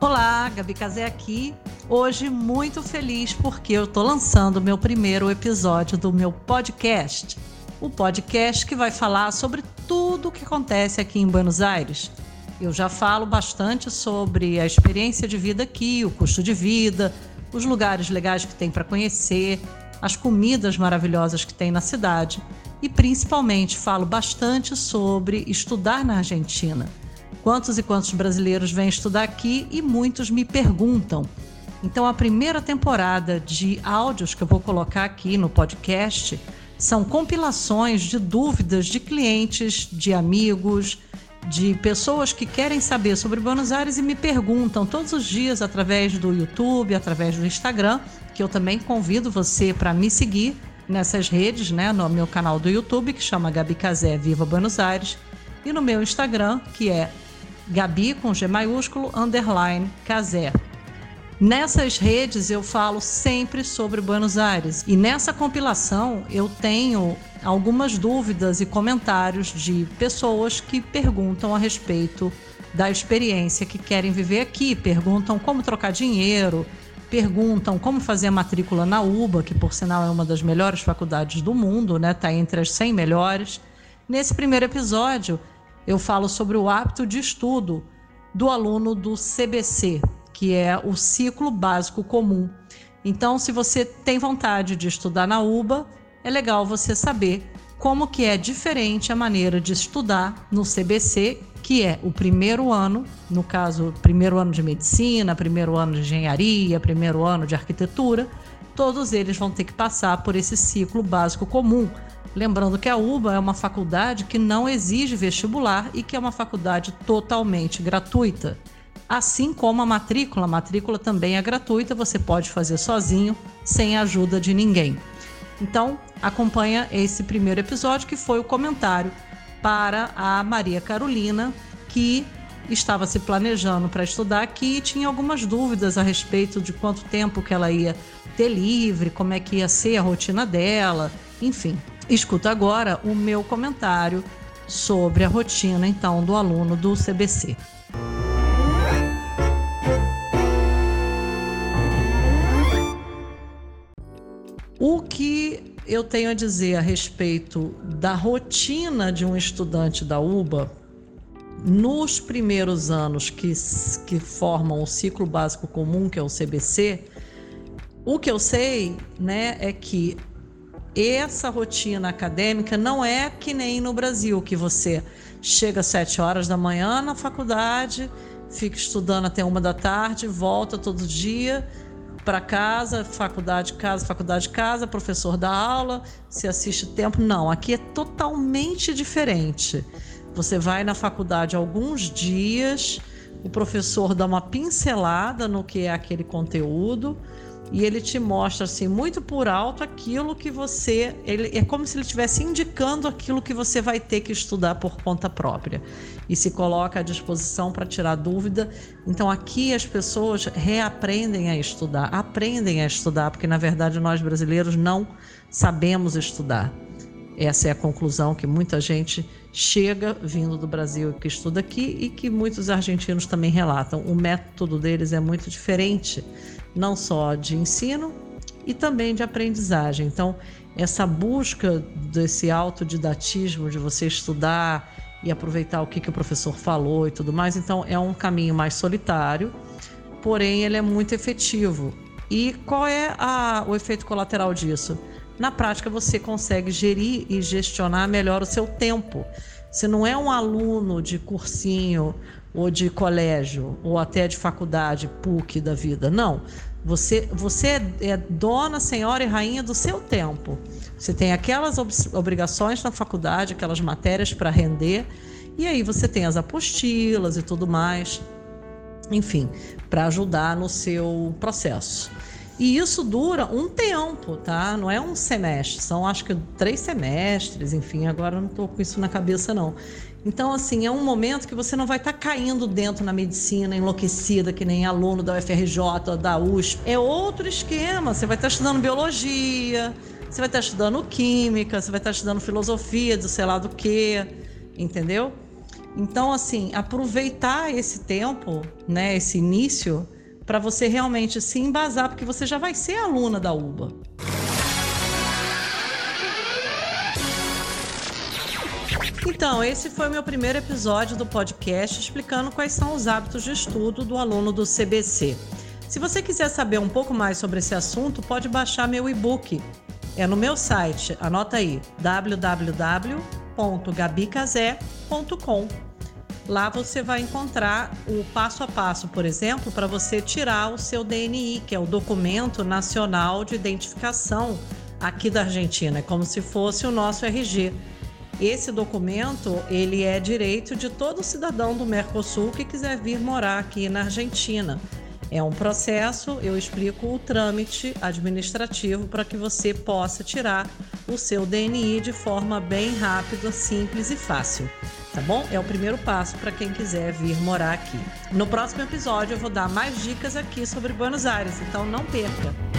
Olá, Gabi Casé aqui. Hoje muito feliz porque eu tô lançando meu primeiro episódio do meu podcast. O podcast que vai falar sobre tudo o que acontece aqui em Buenos Aires. Eu já falo bastante sobre a experiência de vida aqui, o custo de vida, os lugares legais que tem para conhecer, as comidas maravilhosas que tem na cidade e principalmente falo bastante sobre estudar na Argentina. Quantos e quantos brasileiros vêm estudar aqui e muitos me perguntam. Então, a primeira temporada de áudios que eu vou colocar aqui no podcast são compilações de dúvidas de clientes, de amigos, de pessoas que querem saber sobre Buenos Aires e me perguntam todos os dias através do YouTube, através do Instagram, que eu também convido você para me seguir nessas redes, né, no meu canal do YouTube que chama Gabi Casé Viva Buenos Aires e no meu Instagram que é Gabi com G maiúsculo underline Casé. Nessas redes eu falo sempre sobre Buenos Aires e nessa compilação eu tenho algumas dúvidas e comentários de pessoas que perguntam a respeito da experiência que querem viver aqui, perguntam como trocar dinheiro, perguntam como fazer a matrícula na UBA, que por sinal é uma das melhores faculdades do mundo, né? Tá entre as 100 melhores. Nesse primeiro episódio, eu falo sobre o hábito de estudo do aluno do CBC, que é o ciclo básico comum. Então, se você tem vontade de estudar na UBA, é legal você saber como que é diferente a maneira de estudar no CBC, que é o primeiro ano, no caso, primeiro ano de medicina, primeiro ano de engenharia, primeiro ano de arquitetura, todos eles vão ter que passar por esse ciclo básico comum. Lembrando que a UBA é uma faculdade que não exige vestibular e que é uma faculdade totalmente gratuita assim como a matrícula. A matrícula também é gratuita, você pode fazer sozinho, sem a ajuda de ninguém. Então, acompanha esse primeiro episódio que foi o comentário para a Maria Carolina, que estava se planejando para estudar aqui e tinha algumas dúvidas a respeito de quanto tempo que ela ia ter livre, como é que ia ser a rotina dela, enfim. Escuta agora o meu comentário sobre a rotina então do aluno do CBC. O que eu tenho a dizer a respeito da rotina de um estudante da UBA nos primeiros anos que, que formam o ciclo básico comum, que é o CBC, o que eu sei né, é que essa rotina acadêmica não é que nem no Brasil, que você chega às sete horas da manhã na faculdade, fica estudando até uma da tarde, volta todo dia para casa, faculdade, casa, faculdade, casa, professor da aula, se assiste tempo. Não, aqui é totalmente diferente. Você vai na faculdade alguns dias, o professor dá uma pincelada no que é aquele conteúdo e ele te mostra assim muito por alto aquilo que você, ele é como se ele estivesse indicando aquilo que você vai ter que estudar por conta própria e se coloca à disposição para tirar dúvida. Então aqui as pessoas reaprendem a estudar, aprendem a estudar, porque na verdade nós brasileiros não sabemos estudar. Essa é a conclusão que muita gente chega vindo do Brasil que estuda aqui e que muitos argentinos também relatam. O método deles é muito diferente não só de ensino e também de aprendizagem. Então, essa busca desse autodidatismo, de você estudar e aproveitar o que, que o professor falou e tudo mais, então é um caminho mais solitário, porém ele é muito efetivo. E qual é a, o efeito colateral disso? Na prática, você consegue gerir e gestionar melhor o seu tempo. Você não é um aluno de cursinho ou de colégio, ou até de faculdade, PUC da vida. Não. Você, você é, é dona, senhora e rainha do seu tempo. Você tem aquelas obrigações na faculdade, aquelas matérias para render, e aí você tem as apostilas e tudo mais, enfim, para ajudar no seu processo. E isso dura um tempo, tá? Não é um semestre, são acho que três semestres, enfim, agora não estou com isso na cabeça, não. Então, assim, é um momento que você não vai estar tá caindo dentro na medicina, enlouquecida, que nem aluno da UFRJ, da USP. É outro esquema. Você vai estar tá estudando biologia, você vai estar tá estudando química, você vai estar estudando filosofia, do sei lá do quê, entendeu? Então, assim, aproveitar esse tempo, né, esse início, para você realmente se embasar, porque você já vai ser aluna da UBA. Então, esse foi o meu primeiro episódio do podcast explicando quais são os hábitos de estudo do aluno do CBC. Se você quiser saber um pouco mais sobre esse assunto, pode baixar meu e-book. É no meu site, anota aí, www.gabicazé.com. Lá você vai encontrar o passo a passo, por exemplo, para você tirar o seu DNI, que é o Documento Nacional de Identificação aqui da Argentina, é como se fosse o nosso RG. Esse documento, ele é direito de todo cidadão do Mercosul que quiser vir morar aqui na Argentina. É um processo, eu explico o trâmite administrativo para que você possa tirar o seu DNI de forma bem rápida, simples e fácil. Tá bom? É o primeiro passo para quem quiser vir morar aqui. No próximo episódio eu vou dar mais dicas aqui sobre Buenos Aires, então não perca.